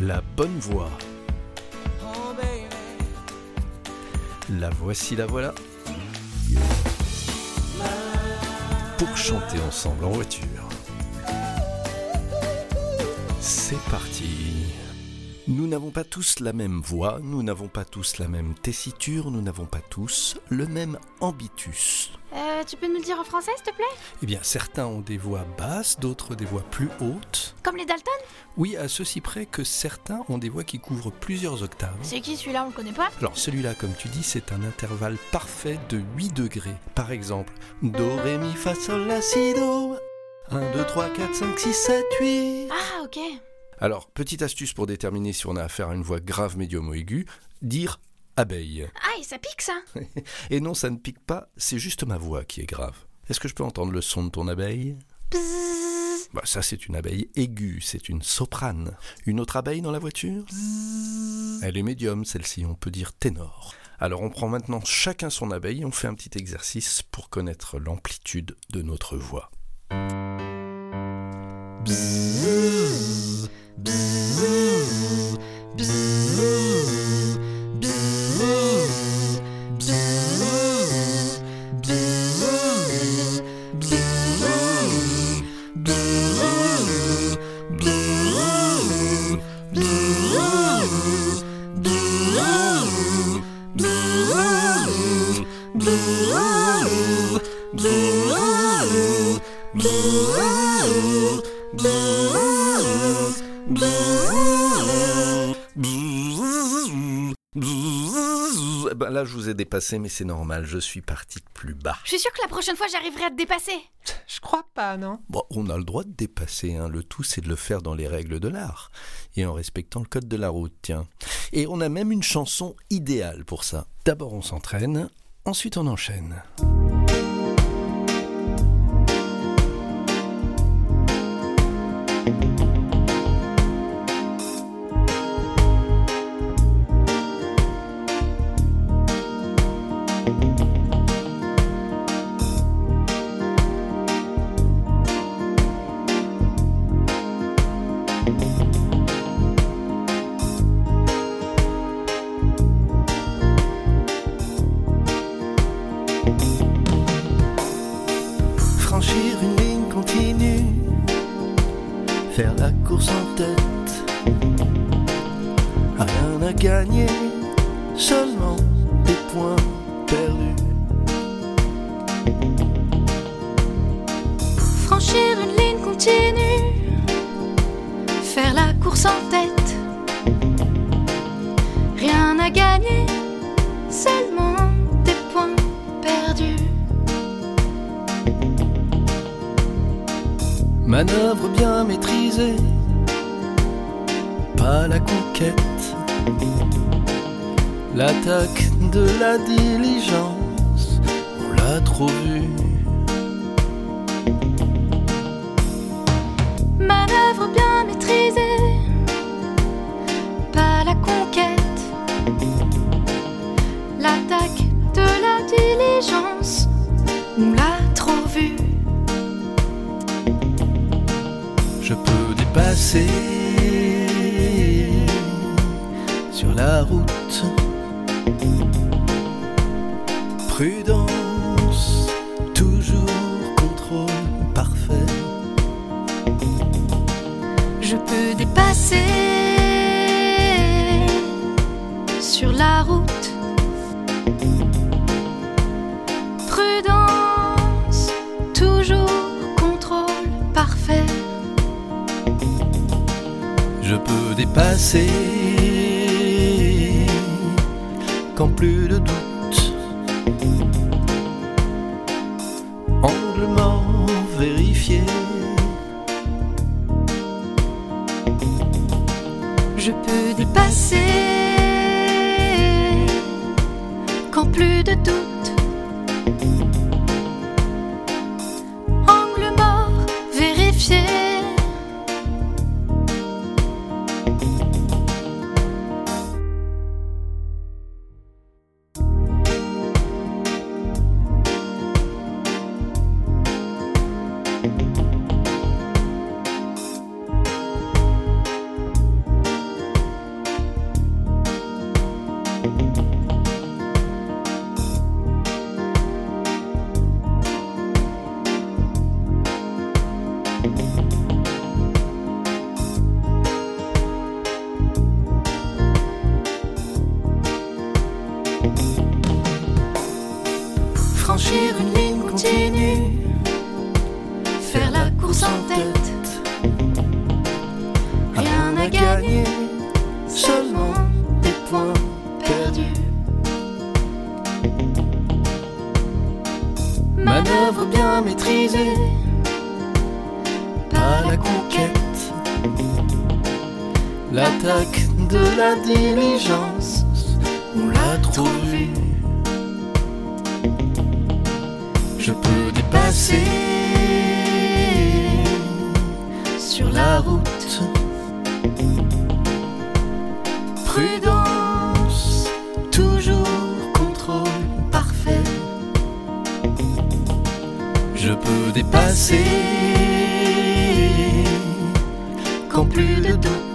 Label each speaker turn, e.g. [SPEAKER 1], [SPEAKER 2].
[SPEAKER 1] La bonne voix. La voici, la voilà. Pour chanter ensemble en voiture. C'est parti. Nous n'avons pas tous la même voix, nous n'avons pas tous la même tessiture, nous n'avons pas tous le même ambitus.
[SPEAKER 2] Euh, tu peux nous le dire en français, s'il te plaît?
[SPEAKER 1] Eh bien, certains ont des voix basses, d'autres des voix plus hautes.
[SPEAKER 2] Comme les Dalton?
[SPEAKER 1] Oui, à ceci près que certains ont des voix qui couvrent plusieurs octaves.
[SPEAKER 2] C'est qui celui-là On le connaît pas?
[SPEAKER 1] Alors celui-là, comme tu dis, c'est un intervalle parfait de 8 degrés. Par exemple, Do, Ré, Mi, Fa, Sol, La, Si, Do. 1, 2, 3, 4, 5, 6, 7, 8.
[SPEAKER 2] Ah, ok.
[SPEAKER 1] Alors, petite astuce pour déterminer si on a affaire à une voix grave, médium ou aiguë, dire abeille.
[SPEAKER 2] Ah, et ça pique ça
[SPEAKER 1] Et non, ça ne pique pas, c'est juste ma voix qui est grave. Est-ce que je peux entendre le son de ton abeille?
[SPEAKER 2] Bzzz.
[SPEAKER 1] bah, Ça, c'est une abeille aiguë, c'est une soprane. Une autre abeille dans la voiture? Elle est médium, celle-ci, on peut dire ténor. Alors, on prend maintenant chacun son abeille et on fait un petit exercice pour connaître l'amplitude de notre voix.
[SPEAKER 2] Bzzz.
[SPEAKER 1] Ben là, je vous ai dépassé, mais c'est normal, je suis parti de plus bas.
[SPEAKER 2] Je suis sûre que la prochaine fois j'arriverai à te dépasser.
[SPEAKER 3] Je crois pas, non
[SPEAKER 1] Bon, on a le droit de dépasser, hein. le tout c'est de le faire dans les règles de l'art et en respectant le code de la route, tiens. Et on a même une chanson idéale pour ça. D'abord on s'entraîne, ensuite on enchaîne. Franchir une ligne continue, faire la course en tête. Rien à gagner, seulement des points perdus.
[SPEAKER 2] Franchir une ligne continue. Faire la course en tête.
[SPEAKER 1] Manœuvre bien maîtrisée, pas la conquête. L'attaque de la diligence, on l'a trop vu. Sur la route. Prudence, toujours contrôle parfait.
[SPEAKER 2] Je peux dépasser sur la route.
[SPEAKER 1] Je peux dépasser quand plus de doute. Angle mort vérifié.
[SPEAKER 2] Je peux dépasser quand plus de doute. franchir une ligne
[SPEAKER 1] continue,
[SPEAKER 2] faire la course en tête.
[SPEAKER 1] Rien à gagner, seulement des points perdus.
[SPEAKER 2] Manœuvre bien
[SPEAKER 1] maîtrisée, pas la conquête. L'attaque de la diligence, on l'a trouvé. je peux dépasser sur la route. Prudence, toujours contrôle parfait. Je peux dépasser quand plus de doute.